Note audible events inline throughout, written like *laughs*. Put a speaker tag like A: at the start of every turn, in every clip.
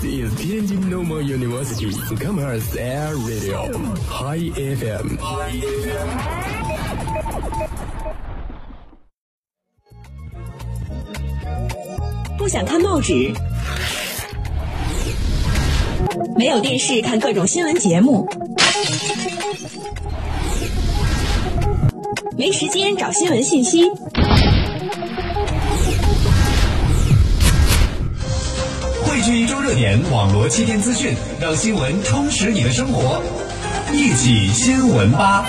A: This is Tianjin Normal University Commerce Air Radio High FM。
B: 不想看报纸，没有电视看各种新闻节目，没时间找新闻信息。
C: 一周热点，网罗七天资讯，让新闻充实你的生活。一起新闻吧。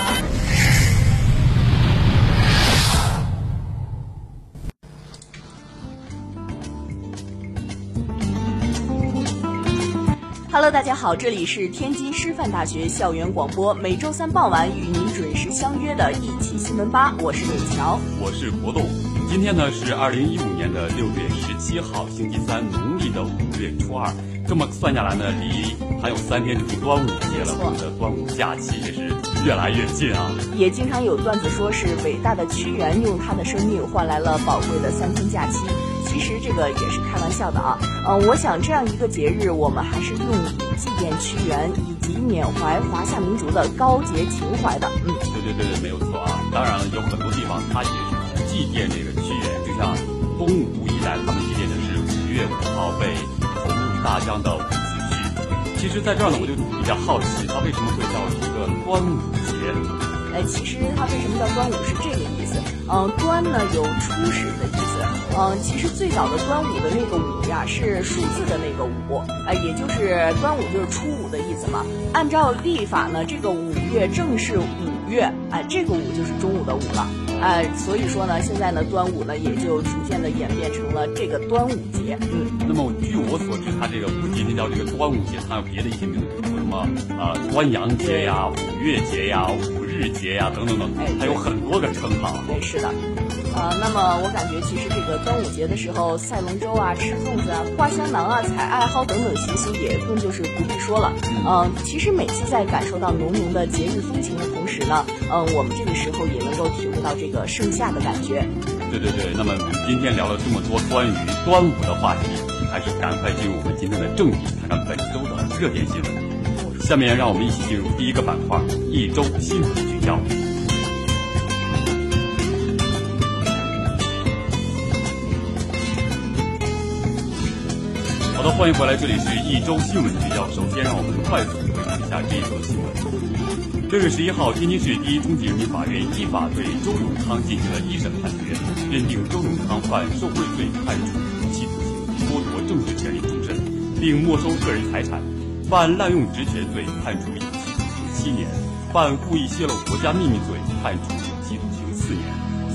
D: Hello，大家好，这里是天津师范大学校园广播，每周三傍晚与您准时相约的一起新闻吧，我是李乔，
E: 我是国栋。今天呢是二零一五年的六月十七号，星期三，农历的五月初二。这么算下来呢，离还有三天就是端午节了，我们的端午假期也是越来越近啊。
D: 也经常有段子说是伟大的屈原用他的生命换来了宝贵的三天假期。其实这个也是开玩笑的啊，嗯，我想这样一个节日，我们还是用以祭奠屈原以及缅怀华夏民族的高洁情怀的。嗯，
E: 对对对对，没有错啊。当然了，有很多地方它也是祭奠这个屈原，就像东吴一带，他们祭奠的是五月五号被投入大江的伍子胥。其实，在这儿呢，我就比较好奇，它为什么会叫一个端午节？
D: 哎，其实它为什么叫端午是这个意思？嗯，端呢有初始的意思。嗯，其实最早的端午的那个午呀，是数字的那个午，哎，也就是端午就是初五的意思嘛。按照历法呢，这个五月正是五月，哎，这个五就是中午的午了，哎，所以说呢，现在呢，端午呢也就逐渐的演变成了这个端午节。嗯，
E: 那么据我所知，它这个不仅仅叫这个端午节，它有别的一些名字，比如什么呃端阳节呀、五月节呀、五日节呀等等等，它有很多个称号。
D: 对，是的。呃，那么我感觉其实这个端午节的时候，赛龙舟啊、吃粽子啊、挂香囊啊、采艾蒿等等习俗也更就是不必说了。嗯，其实每次在感受到浓浓的节日风情的同时呢，嗯，我们这个时候也能够体会到这个盛夏的感觉。
E: 对对对，那么我们今天聊了这么多关于端午的话题，还是赶快进入我们今天的正题，看看本周的热点新闻。下面让我们一起进入第一个板块——一周新闻聚焦。欢迎回来，这里是一周新闻聚焦。首先，让我们快速回顾一下这一则新闻。六月十一号，天津市第一中级人民法院依法对周永康进行了一审判决，认定周永康犯受贿罪，判处无期徒刑，剥夺政治权利终身，并没收个人财产；犯滥用职权罪，判处有期徒刑七年；犯故意泄露国家秘密罪，判处有期徒刑四年。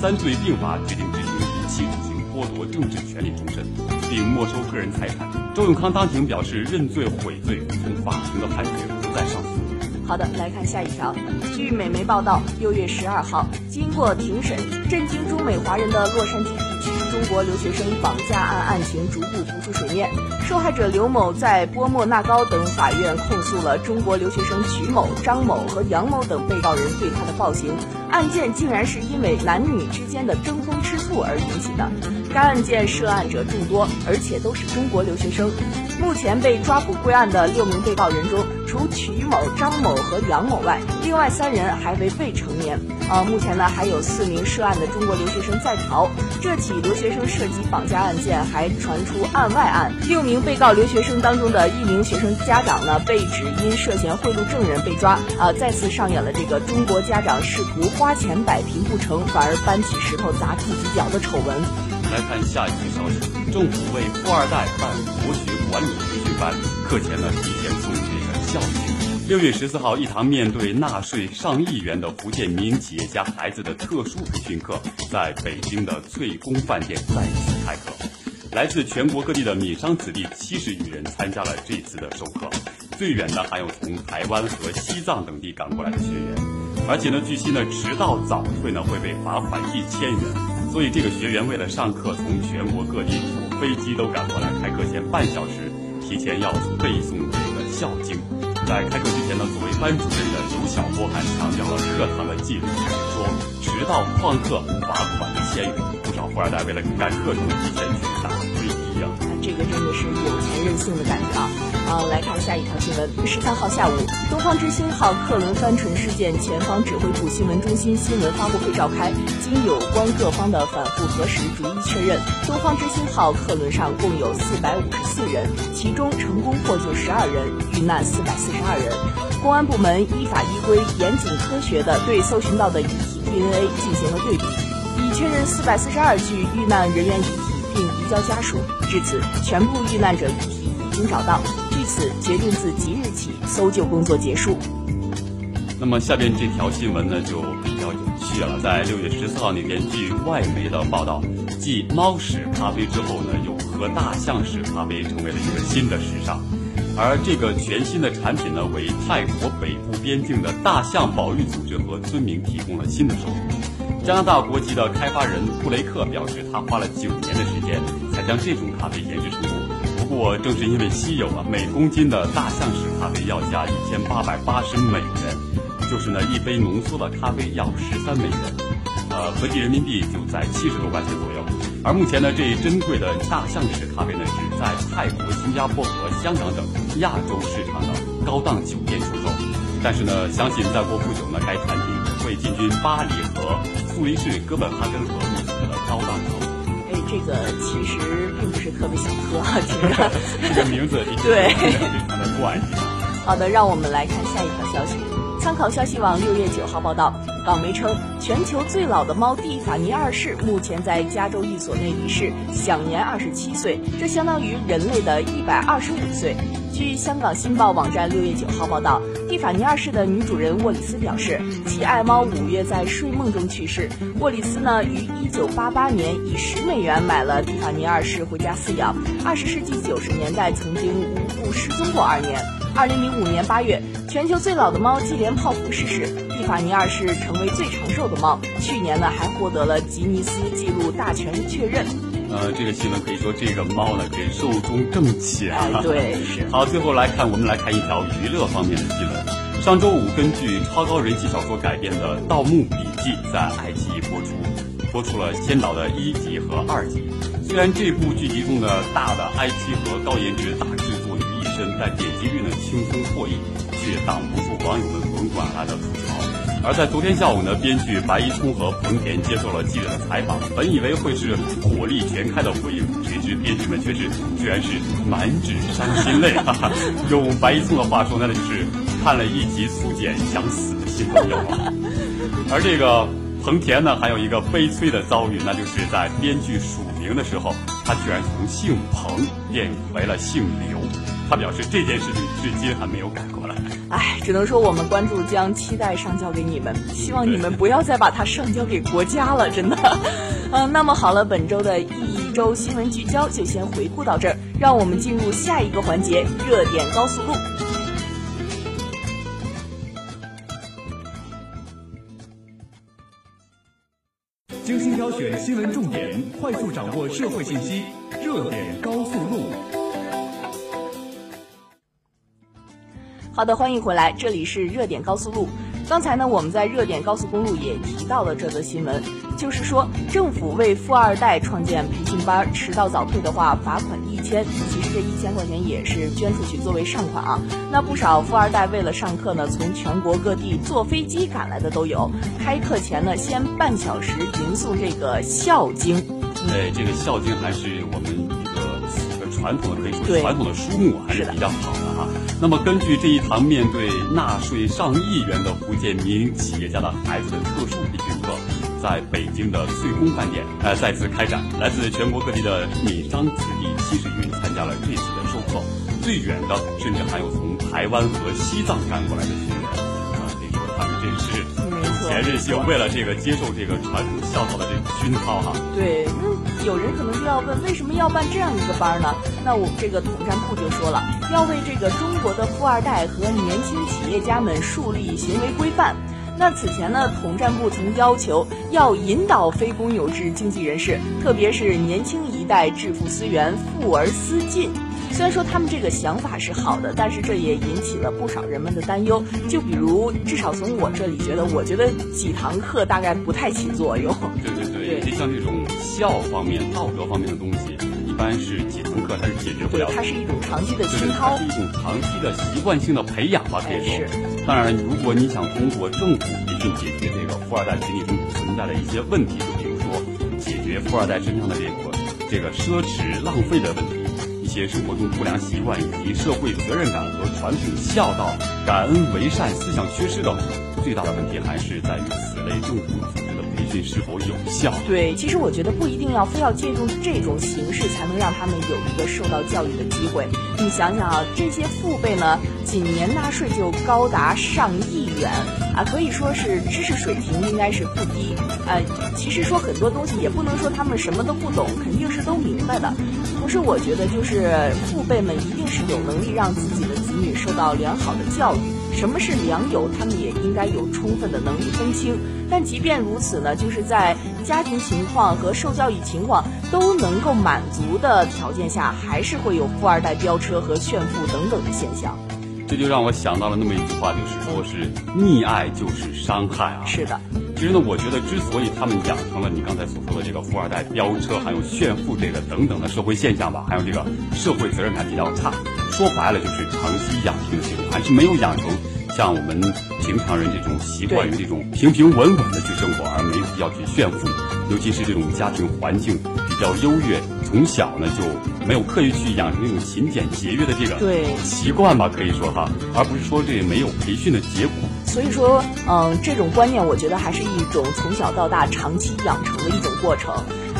E: 三罪并罚，决定执行无期徒刑，剥夺政治权利终身，并没收个人财产。周永康当庭表示认罪悔罪，从法庭的判决不再上诉。
D: 好的，来看下一条。据美媒报道，六月十二号，经过庭审，震惊中美华人的洛杉矶地区中国留学生绑架案案情逐步浮出水面。受害者刘某在波莫纳高等法院控诉了中国留学生曲某、张某和杨某等被告人对他的暴行。案件竟然是因为男女之间的争风而引起的。该案件涉案者众多，而且都是中国留学生。目前被抓捕归案的六名被告人中，除曲某、张某和杨某外，另外三人还为未成年。呃，目前呢还有四名涉案的中国留学生在逃。这起留学生涉及绑架案件还传出案外案，六名被告留学生当中的一名学生家长呢被指因涉嫌贿赂证人被抓。啊，再次上演了这个中国家长试图花钱摆平不成，反而搬起石头砸自己脚的丑闻。
E: 来看下一条消息，政府为富二代办国学管理培训班，课前呢提前送这个孝敬。六月十四号，一堂面对纳税上亿元的福建民营企业家孩子的特殊培训课，在北京的翠宫饭店再次开课。来自全国各地的闽商子弟七十余人参加了这次的授课，最远的还有从台湾和西藏等地赶过来的学员。而且呢，据悉呢，迟到早退呢会被罚款一千元。所以，这个学员为了上课，从全国各地坐飞机都赶过来。开课前半小时，提前要背诵这个《孝经》。在开课之前呢，作为班主任的刘晓波还强调了课堂的纪律，说迟到旷课罚款一千元。不少富二代为了赶课程，提前去打！
D: 这个真的是有钱任性的感觉啊。啊，来看下一条新闻。十三号下午，东方之星号客轮翻沉事件前方指挥部新闻中心新闻发布会召开，经有关各方的反复核实，逐一确认，东方之星号客轮上共有四百五十四人，其中成功获救十二人，遇难四百四十二人。公安部门依法依规、严谨科学地对搜寻到的遗体 DNA 进行了对比，已确认四百四十二具遇难人员遗体，交家属。至此，全部遇难者遗体已经找到。据此，决定自即日起搜救工作结束。
E: 那么下边这条新闻呢，就比较有趣了。在六月十四号那天，据外媒的报道，继猫屎咖啡之后呢，有喝大象屎咖啡成为了一个新的时尚。而这个全新的产品呢，为泰国北部边境的大象保育组织和村民提供了新的收入。加拿大国籍的开发人布雷克表示，他花了九年的时间才将这种咖啡研制成功。不过，正是因为稀有啊，每公斤的大象屎咖啡要价一千八百八十美元，就是呢一杯浓缩的咖啡要十三美元，呃，合计人民币就在七十多块钱左右。而目前呢，这一珍贵的大象屎咖啡呢，只在泰国、新加坡和香港等亚洲市场的高档酒店出售。但是呢，相信再过不久呢，该产品会进军巴黎和苏黎世、哥本哈根和莫斯科的高档场所。
D: 哎，这个其实并不是特别想喝，听着 *laughs*
E: 这个名字
D: 对
E: 非常的怪异。
D: 好的，让我们来看下一条消息。参考消息网六月九号报道，港媒称，全球最老的猫蒂法尼二世目前在加州一所内离世，享年二十七岁，这相当于人类的一百二十五岁。据香港新报网站六月九号报道，蒂法尼二世的女主人沃里斯表示，其爱猫五月在睡梦中去世。沃里斯呢，于一九八八年以十美元买了蒂法尼二世回家饲养。二十世纪九十年代曾经无故失踪过二年。二零零五年八月，全球最老的猫接连泡芙逝世，法尼二世成为最长寿的猫。去年呢，还获得了吉尼斯纪录大全确认。
E: 呃，这个新闻可以说这个猫呢，给寿终正寝啊。
D: 哎，对，*laughs* 是。
E: 好，最后来看，我们来看一条娱乐方面的新闻。上周五，根据超高人气小说改编的《盗墓笔记》在爱奇艺播出，播出了先导的一集和二集。虽然这部剧集中的大的 IP 和高颜值大制作于一身，但点击率呢轻松破亿，却挡不住网友们滚滚而来的吐槽。而在昨天下午呢，编剧白一聪和彭田接受了记者的采访，本以为会是火力全开的回应，谁知编剧们却是居然是满纸伤心泪。哈哈，用白一聪的话说，那就是看了一集苏简想死的新朋友啊。而这个彭田呢，还有一个悲催的遭遇，那就是在编剧署名的时候，他居然从姓彭变为了姓刘。他表示这件事情至今还没有改过来。
D: 唉，只能说我们关注将期待上交给你们，希望你们不要再把它上交给国家了，真的。*laughs* 嗯，那么好了，本周的一周新闻聚焦就先回顾到这儿，让我们进入下一个环节——热点高速路。
C: 精心挑选新闻重点，快速掌握社会信息，热点高速路。
D: 好的，欢迎回来，这里是热点高速路。刚才呢，我们在热点高速公路也提到了这则新闻，就是说政府为富二代创建培训班，迟到早退的话罚款一千。其实这一千块钱也是捐出去作为善款啊。那不少富二代为了上课呢，从全国各地坐飞机赶来的都有。开课前呢，先半小时吟诵这个《孝经》。
E: 哎，这个《孝经》还是我们这个传统的，可以说传统的书目，还是比较好的哈。那么，根据这一堂面对纳税上亿元的福建民营企业家的孩子的特殊培训课，在北京的翠宫饭店呃再次开展。来自全国各地的闽商子弟七十余人参加了这次的授课，最远的甚至还有从台湾和西藏赶过来的学员，有钱任性，为了这个接受这个传统孝道的这个熏陶哈。
D: 对，那有人可能就要问，为什么要办这样一个班呢？那我们这个统战部就说了，要为这个中国的富二代和年轻企业家们树立行为规范。那此前呢，统战部曾要求要引导非公有制经济人士，特别是年轻一代致富思源，富而思进。虽然说他们这个想法是好的，但是这也引起了不少人们的担忧。就比如，至少从我这里觉得，我觉得几堂课大概不太起作用。
E: 对对对，就像这种孝方面、道德方面的东西。一般是几堂课它是解决不了的。
D: 它是一种长期的熏陶
E: 它是。一种长期的习惯性的培养吧，可以说。当然，如果你想通过政府培训解决这个富二代群体中存在的一些问题，就比如说解决富二代身上的这个这个奢侈浪费的问题，一些生活中不良习惯以及社会责任感和传统孝道、感恩为善思想缺失等，最大的问题还是在于此类政府组织的培训是否有效。
D: 对，其实我觉得不一定要非要借助这种形式才能让他们有一个受到教育的机会。你想想啊，这些父辈呢，仅年纳税就高达上亿元啊，可以说是知识水平应该是不低。呃，其实说很多东西也不能说他们什么都不懂，肯定是都明白的。同时，我觉得就是父辈们一定是有能力让自己的子女受到良好的教育。什么是良友，他们也应该有充分的能力分清。但即便如此呢，就是在家庭情况和受教育情况都能够满足的条件下，还是会有富二代飙车和炫富等等的现象。
E: 这就让我想到了那么一句话，就是说是溺爱就是伤害啊。
D: 是的，
E: 其实呢，我觉得之所以他们养成了你刚才所说的这个富二代飙车，还有炫富这个等等的社会现象吧，还有这个社会责任感比较差，说白了就是长期养成的习惯，还是没有养成像我们平常人这种习惯于这种平平稳稳的去生活，而没必要去炫富。尤其是这种家庭环境比较优越，从小呢就没有刻意去养成这种勤俭节约的这个习惯吧，可以说哈，而不是说这没有培训的结果。
D: 所以说，嗯，这种观念我觉得还是一种从小到大长期养成的一种过程。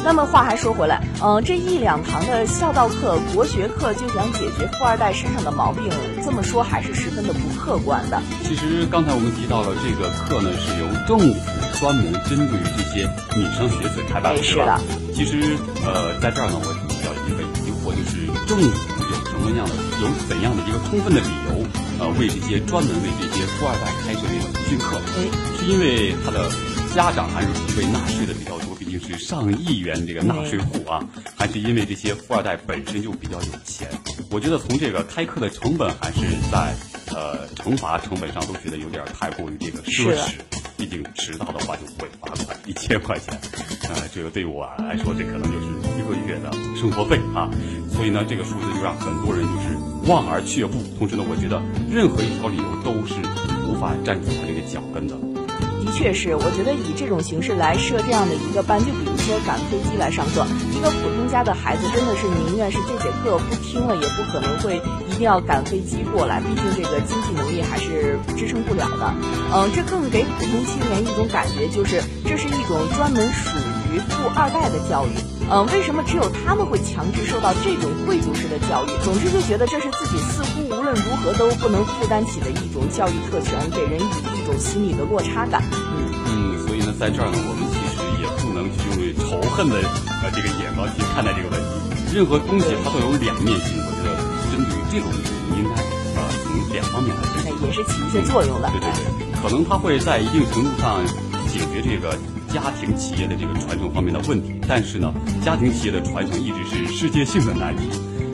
D: 那么话还说回来，嗯，这一两堂的孝道课、国学课就想解决富二代身上的毛病，这么说还是十分的不客观的。
E: 其实刚才我们提到了这个课呢，是由政府专门针对于这些女生学子开办的，
D: 哎
E: 是
D: 的？
E: 其实呃，在这儿呢，我比较一个疑惑，就是政府有什么样的、有怎样的一个充分的理由，呃，为这些专门为这些富二代开设这个培训课？
D: 哎，
E: 是因为他的家长还是因为纳税的比较多，毕竟是上亿元这个纳税户啊，还是因为这些富二代本身就比较有钱？我觉得从这个开课的成本还是在呃惩罚成本上都觉得有点太过于这个奢侈。毕竟迟到的话就会罚款一千块钱，呃，这个对我来说这可能就是一个月的生活费啊。所以呢，这个数字就让很多人就是望而却步。同时呢，我觉得任何一条理由都是无法站住他这个脚跟的。
D: 的确是，我觉得以这种形式来设这样的一个班，就比如说赶飞机来上课，一个普通家的孩子真的是宁愿是这节课不听了，也不可能会一定要赶飞机过来，毕竟这个经济能力还是支撑不了的。嗯，这更给普通青年一种感觉，就是这是一种专门属于富二代的教育。嗯，为什么只有他们会强制受到这种贵族式的教育？总之就觉得这是自己似乎无论如何都不能负担起的一种教育特权，给人以一种心理的落差感。嗯，
E: 嗯，所以呢，在这儿呢，我们其实也不能去用仇恨的呃这个眼光去看待这个问题。任何东西它都有两面性，我觉得针对于这种问题，应该呃从两方面来解决。
D: 也是起一些作用的。
E: 对对对，可能它会在一定程度上解决这个家庭企业的这个传承方面的问题，但是呢，家庭企业的传承一直是世界性的难题。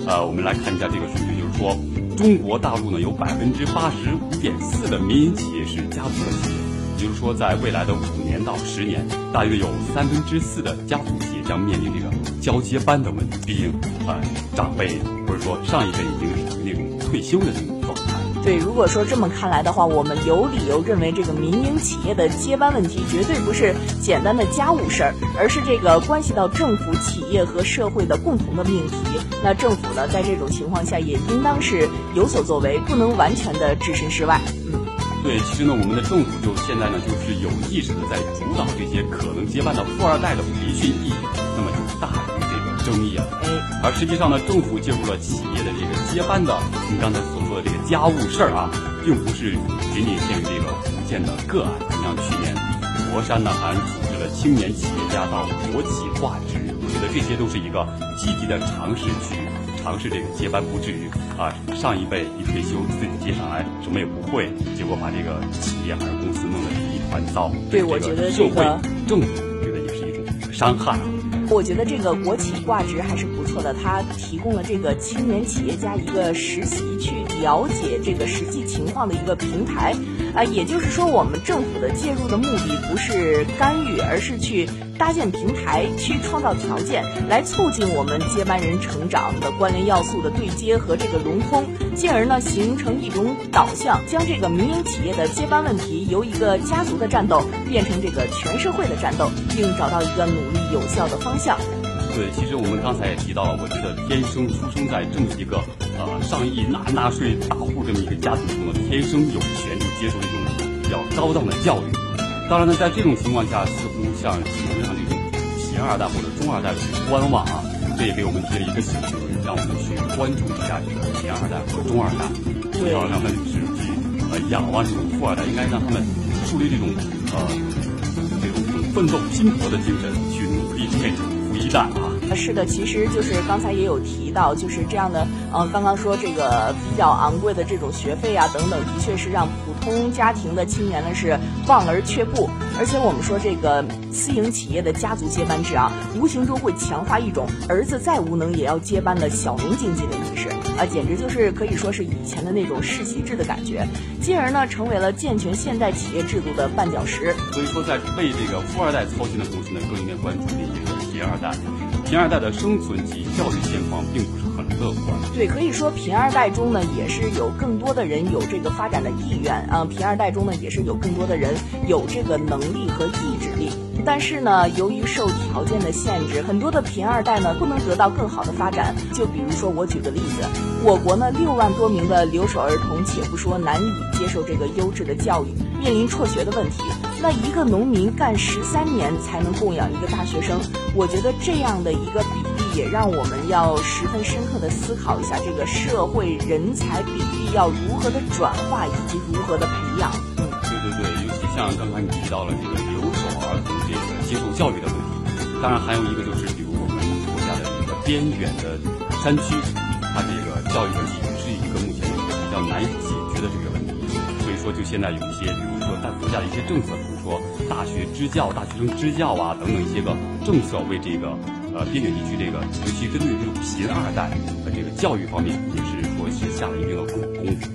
E: 呃，我们来看一下这个数据，就是说，中国大陆呢有百分之八十五点四的民营企业是家族的企业，也就是说，在未来的五年到十年，大约有三分之四的家族企业将面临这个交接班的问题。毕竟，呃，长辈或者说上一辈已经属于那种退休的那种。
D: 对，如果说这么看来的话，我们有理由认为这个民营企业的接班问题绝对不是简单的家务事儿，而是这个关系到政府、企业和社会的共同的命题。那政府呢，在这种情况下也应当是有所作为，不能完全的置身事外。嗯，
E: 对，其实呢，我们的政府就现在呢，就是有意识的在主导这些可能接班的富二代的培训意义，那么就大于这个争议啊。
D: 哎，
E: 而实际上呢，政府介入了企业的这个接班的，你刚才所说的这个家务事儿啊，并不是仅仅限于这个福建的个案。你像去年佛山呢，还组织了青年企业家到国企挂职，我觉得这些都是一个积极的尝试去尝试这个接班，不至于啊上一辈一退休自己接上来什么也不会，结果把这个企业还是公司弄得一团糟。
D: 对我觉得
E: 社会
D: 这个
E: 政府觉得也是一种伤害啊。
D: 我觉得这个国企挂职还是不错的，它提供了这个青年企业家一个实习去了解这个实际情况的一个平台，啊，也就是说，我们政府的介入的目的不是干预，而是去搭建平台，去创造条件，来促进我们接班人成长的关联要素的对接和这个融通，进而呢形成一种导向，将这个民营企业的接班问题由一个家族的战斗变成这个全社会的战斗，并找到一个努力有效的方向。
E: 对，其实我们刚才也提到了，我觉得天生出生在这么一个呃上亿纳纳税大户这么一个家庭中呢，天生有权就接受这种比较高档的教育。当然呢，在这种情况下，似乎像新闻上这种贫二代或者中二代去观望啊，这也给我们提了一个醒，让我们去关注一下这个贫二代和中二代，不要让他们只去呃仰望这种富二代，应该让他们树立这种呃这种奋斗拼搏的精神，去努力变成。一代啊，
D: 是的，其实就是刚才也有提到，就是这样的，呃，刚刚说这个比较昂贵的这种学费啊等等，的确是让普通家庭的青年呢是望而却步。而且我们说这个私营企业的家族接班制啊，无形中会强化一种儿子再无能也要接班的小农经济的意识啊，简直就是可以说是以前的那种世袭制的感觉，进而呢成为了健全现代企业制度的绊脚石。
E: 所以说，在为这个富二代操心的同时呢，更应该关注这个。贫二代，贫二代的生存及教育现况并不是很乐观。
D: 对，可以说贫二代中呢，也是有更多的人有这个发展的意愿啊。贫二代中呢，也是有更多的人有这个能力和意志力。但是呢，由于受条件的限制，很多的贫二代呢不能得到更好的发展。就比如说，我举个例子，我国呢六万多名的留守儿童，且不说难以接受这个优质的教育，面临辍学的问题。那一个农民干十三年才能供养一个大学生，我觉得这样的一个比例也让我们要十分深刻的思考一下，这个社会人才比例要如何的转化以及如何的培养。
E: 嗯，对对对，尤其像刚才你提到了这个留守儿童这个接受教育的问题，当然还有一个就是比如我们国家的这个边远的山区，它这个教育问题是一个目前比较难以解决的这个问题。所以说，就现在有一些，比如说在国家的一些政策。说大学支教、大学生支教啊，等等一些个政策，为这个呃边远地区这个，尤其针对这种贫二代的这个教育方面，也是说是下了一定的苦功夫。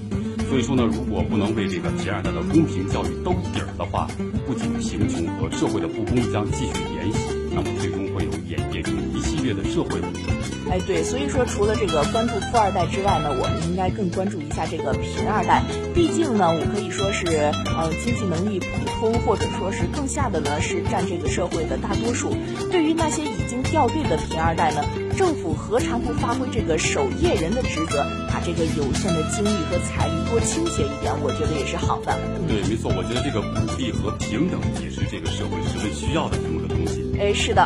E: 所以说呢，如果不能为这个贫二代的公平教育兜底儿的话，不仅贫穷和社会的不公将继续延续，那么最终会有演变成一系列的社会问题。
D: 哎，对，所以说除了这个关注富二代之外呢，我们应该更关注一下这个贫二代。毕竟呢，我可以说是，呃，经济能力普通，或者说是更下的呢，是占这个社会的大多数。对于那些已经掉队的贫二代呢，政府何尝不发挥这个守夜人的职责，把这个有限的精力和财力多倾斜一点？我觉得也是好的。
E: 对，没错，我觉得这个鼓励和平等也是这个社会十分需要的这么个东西。
D: 哎，是的。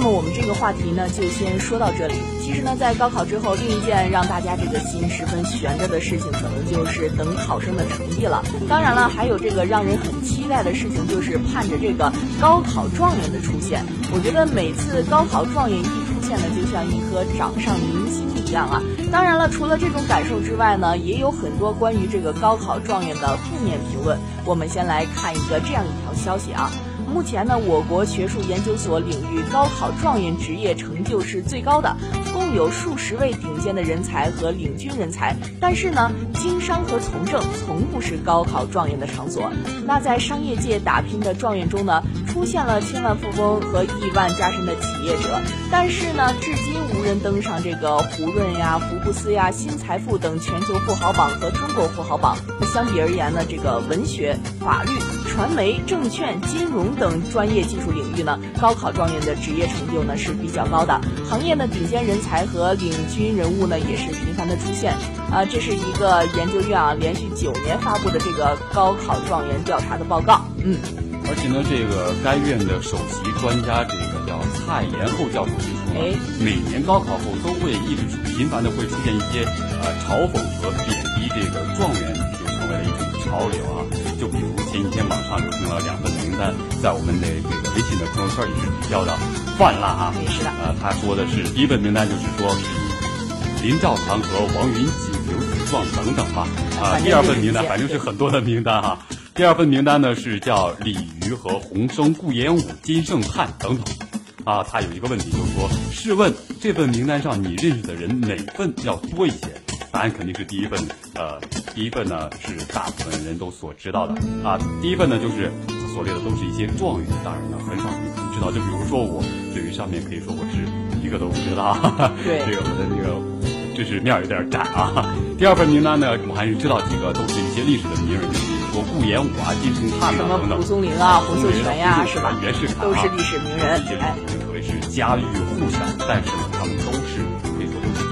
D: 那么我们这个话题呢，就先说到这里。其实呢，在高考之后，另一件让大家这个心十分悬着的事情，可能就是等考生的成绩了。当然了，还有这个让人很期待的事情，就是盼着这个高考状元的出现。我觉得每次高考状元一出现呢，就像一颗掌上明星一样啊。当然了，除了这种感受之外呢，也有很多关于这个高考状元的负面评论。我们先来看一个这样一条消息啊。目前呢，我国学术研究所领域高考状元职业成就是最高的，共有数十位顶尖的人才和领军人才。但是呢，经商和从政从不是高考状元的场所。那在商业界打拼的状元中呢，出现了千万富翁和亿万加身的企业者，但是呢，至今无人登上这个胡润呀、福布斯呀、新财富等全球富豪榜和中国富豪榜。相比而言呢，这个文学、法律、传媒、证券、金融等专业技术领域呢，高考状元的职业成就呢是比较高的。行业的顶尖人才和领军人物呢也是频繁的出现。啊，这是一个研究院啊连续九年发布的这个高考状元调查的报告。嗯，
E: 而且呢，这个该院的首席专家这个叫蔡延厚教授指出，哎，每年高考后都会一直频繁的会出现一些呃嘲讽和贬低这个状元成。为了一种潮流啊，就比如前几天网上流行了两份名单，在我们的这个微信的朋友圈也是比较的泛滥啊。
D: 是的，
E: 呃，他说的是第一份名单就是说是林兆堂和王云锦、刘子壮等等吧。啊，第二份名单反正是很多的名单哈。第二份名单呢是叫李渔和洪生、顾炎武、金圣叹等等。啊，他有一个问题就是说，试问这份名单上你认识的人哪份要多一些？答案肯定是第一份。呃，第一份呢是大部分人都所知道的啊。第一份呢就是所列的都是一些状元，当然呢很少人知道。就比如说我，对于上面可以说我是一个都不知道。
D: 对，*laughs*
E: 这个我的这个知识面有点窄啊。第二份名单呢，我还是知道几个，都是一些历史的名人，比如说顾炎武啊、金圣叹啊等等。
D: 什么蒲松龄啊、胡秀全呀，是吧？
E: 袁世凯
D: 都是历史名人。
E: 哎，可谓是家喻户晓。但是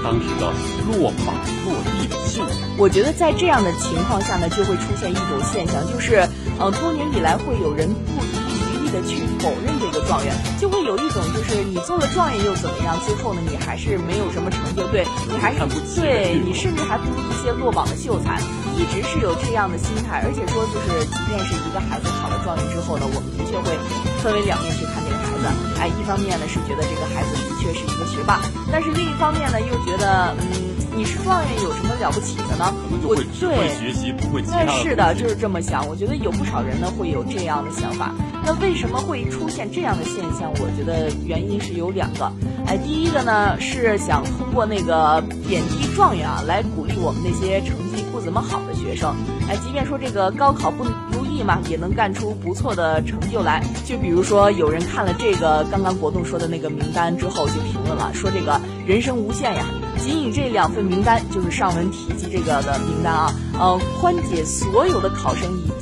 E: 当时的落榜落地的秀才。
D: 我觉得在这样的情况下呢，就会出现一种现象，就是呃，多年以来会有人不遗余力的去否认这个状元，就会有一种就是你做了状元又怎么样？最后呢，你还是没有什么成就，对你还是 *laughs* 对你甚至还不如一些落榜的秀才，一直是有这样的心态。而且说就是，即便是一个孩子考了状元之后呢，我们的确会分为两面去看这个孩子。哎，一方面呢是觉得这个孩子的确是一个学霸，但是另一方面呢又觉得嗯。你是状元有什么了不起的呢？
E: 我对学习不会。
D: 那是的，就是这么想。我觉得有不少人呢会有这样的想法。那为什么会出现这样的现象？我觉得原因是有两个。哎，第一个呢是想通过那个贬低状元啊，来鼓励我们那些成绩不怎么好的学生。哎，即便说这个高考不如意嘛，也能干出不错的成就来。就比如说有人看了这个刚刚国栋说的那个名单之后，就评论了，说这个人生无限呀。仅以这两份名单，就是上文提及这个的名单啊，呃，宽解所有的考生以。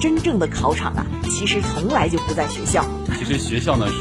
D: 真正的考场啊，其实从来就不在学校。
E: 其实学校呢，是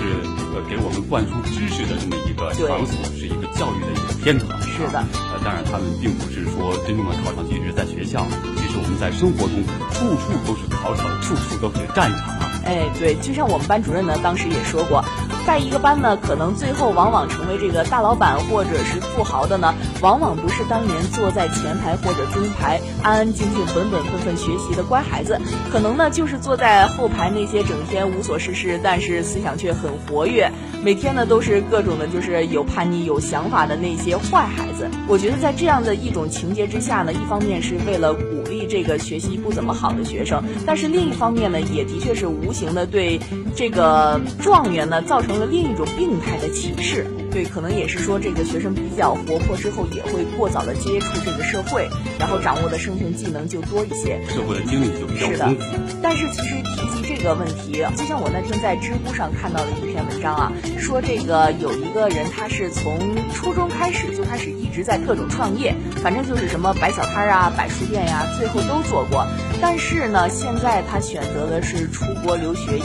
E: 呃给我们灌输知识的这么一个场所，是一个教育的一个天堂。
D: 是的，
E: 呃，当然他们并不是说真正的考场其实在学校，其实我们在生活中处处都是考场，处处都是战场啊。
D: 哎，对，就像我们班主任呢，当时也说过。带一个班呢，可能最后往往成为这个大老板或者是富豪的呢，往往不是当年坐在前排或者中排安安静静、本本分分学习的乖孩子，可能呢就是坐在后排那些整天无所事事，但是思想却很活跃，每天呢都是各种的，就是有叛逆、有想法的那些坏孩子。我觉得在这样的一种情节之下呢，一方面是为了鼓这个学习不怎么好的学生，但是另一方面呢，也的确是无形的对这个状元呢造成。了另一种病态的歧视，对，可能也是说这个学生比较活泼之后，也会过早的接触这个社会，然后掌握的生存技能就多一些，
E: 社会的经历就比较丰富。
D: 但是其实提及这个问题，就像我那天在知乎上看到的一篇文章啊，说这个有一个人他是从初中开始就开始一直在各种创业，反正就是什么摆小摊啊、摆书店呀，最后都做过。但是呢，现在他选择的是出国留学。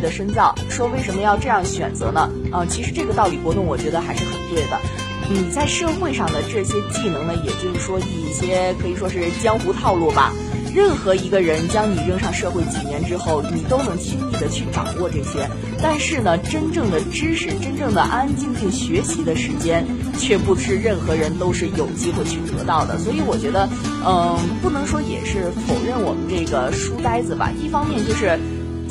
D: 的深造，说为什么要这样选择呢？呃，其实这个道理，国栋我觉得还是很对的。你在社会上的这些技能呢，也就是说一些可以说是江湖套路吧。任何一个人将你扔上社会几年之后，你都能轻易的去掌握这些。但是呢，真正的知识，真正的安安静静学习的时间，却不是任何人都是有机会去得到的。所以我觉得，嗯，不能说也是否认我们这个书呆子吧。一方面就是。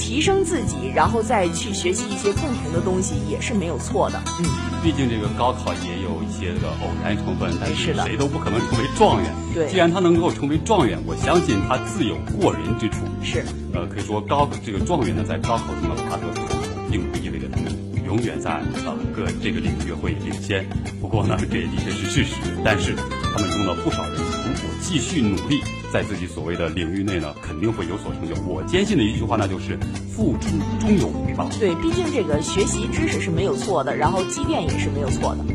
D: 提升自己，然后再去学习一些共同的东西，也是没有错的。嗯，
E: 毕竟这个高考也有一些个偶然成分，但
D: 是
E: 谁都不可能成为状元。
D: 对，
E: 既然他能够成为状元，我相信他自有过人之处。
D: 是，
E: 呃，可以说高这个状元呢，在高考中的拔得头筹，并不意味着他们永远在呃各这个领域会领先。不过呢，这也的确是事实。但是他们中的不少人，如果继续努力。在自己所谓的领域内呢，肯定会有所成就。我坚信的一句话，那就是付出终有回报。
D: 对，毕竟这个学习知识是没有错的，然后积淀也是没有错的。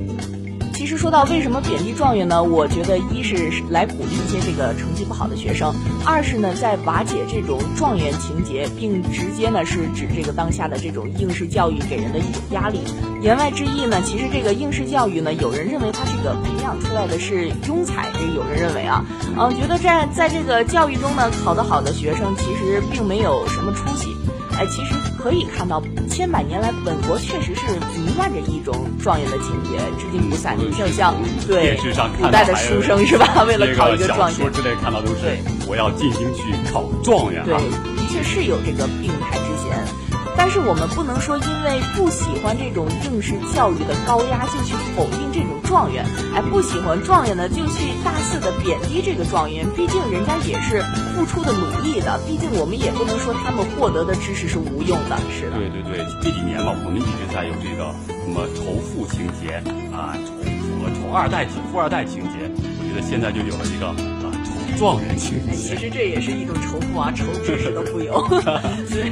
D: 其实说到为什么贬低状元呢？我觉得一是来鼓励一些这个成绩不好的学生，二是呢在瓦解这种状元情节，并直接呢是指这个当下的这种应试教育给人的一种压力。言外之意呢，其实这个应试教育呢，有人认为它这个培养出来的是庸才，也有人认为啊，嗯，觉得在在这个教育中呢，考得好的学生其实并没有什么出息。哎，其实可以看到，千百年来本国确实是弥漫着一种状元的情节，至今不散。就像对古代的书生是吧？为了考一个状元，
E: 说之类看到都是我要进京去考状元。
D: 对，的确是有这个病态之嫌，但是我们不能说因为不喜欢这种应试教育的高压，就去否定这种。状元，哎，不喜欢状元的，就去大肆的贬低这个状元。毕竟人家也是付出的努力的，毕竟我们也不能说他们获得的知识是无用的，是的。
E: 对对对，这几年嘛，我们一直在有这个什么仇富情节啊，仇富、仇二代情、富二代情节。我觉得现在就有了一个，状元。
D: 其实这也是一种仇富啊，仇知识的富有。*laughs* 对，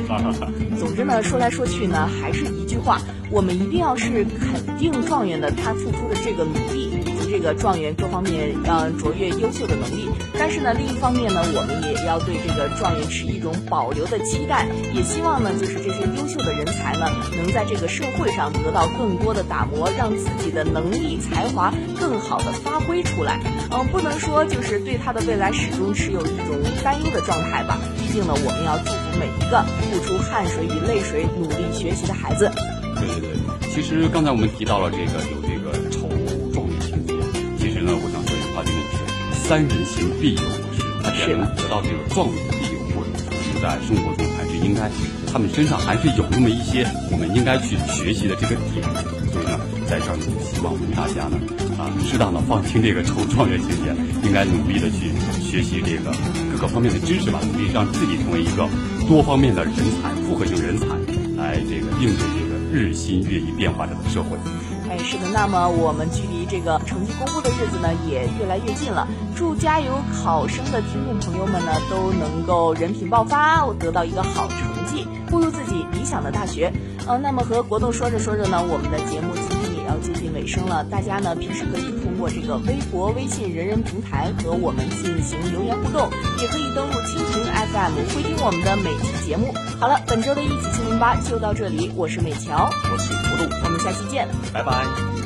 D: 总之呢，说来说去呢，还是一句话，我们一定要是肯定状元的他付出的这个努力。这个状元各方面嗯卓越优秀的能力，但是呢，另一方面呢，我们也要对这个状元持一种保留的期待，也希望呢，就是这些优秀的人才呢，能在这个社会上得到更多的打磨，让自己的能力才华更好的发挥出来。嗯，不能说就是对他的未来始终持有一种担忧的状态吧。毕竟呢，我们要祝福每一个付出汗水与泪水、努力学习的孩子。
E: 对对对，其实刚才我们提到了这个三人行必有我师。他既然能得到这个状元，必有过人。在生活中，还是应该他们身上还是有那么一些我们应该去学习的这个点。所以呢，在这儿呢，希望我们大家呢，啊，适当的放轻这个仇状元情节，应该努力的去学习这个各个方面的知识吧，努力让自己成为一个多方面的人才、复合型人才，来这个应对这个日新月异变化着的社会。
D: 哎，是的，那么我们距这个成绩公布的日子呢，也越来越近了。祝加油考生的听众朋友们呢，都能够人品爆发，得到一个好成绩，步入自己理想的大学。呃，那么和国栋说着说着呢，我们的节目今天也要接近尾声了。大家呢，平时可以通过这个微博、微信人人平台和我们进行留言互动，也可以登录蜻蜓 FM 回听我们的每期节目。好了，本周的一起新闻吧就到这里，我是美乔，
E: 我是国栋，
D: 我们下期见，
E: 拜拜。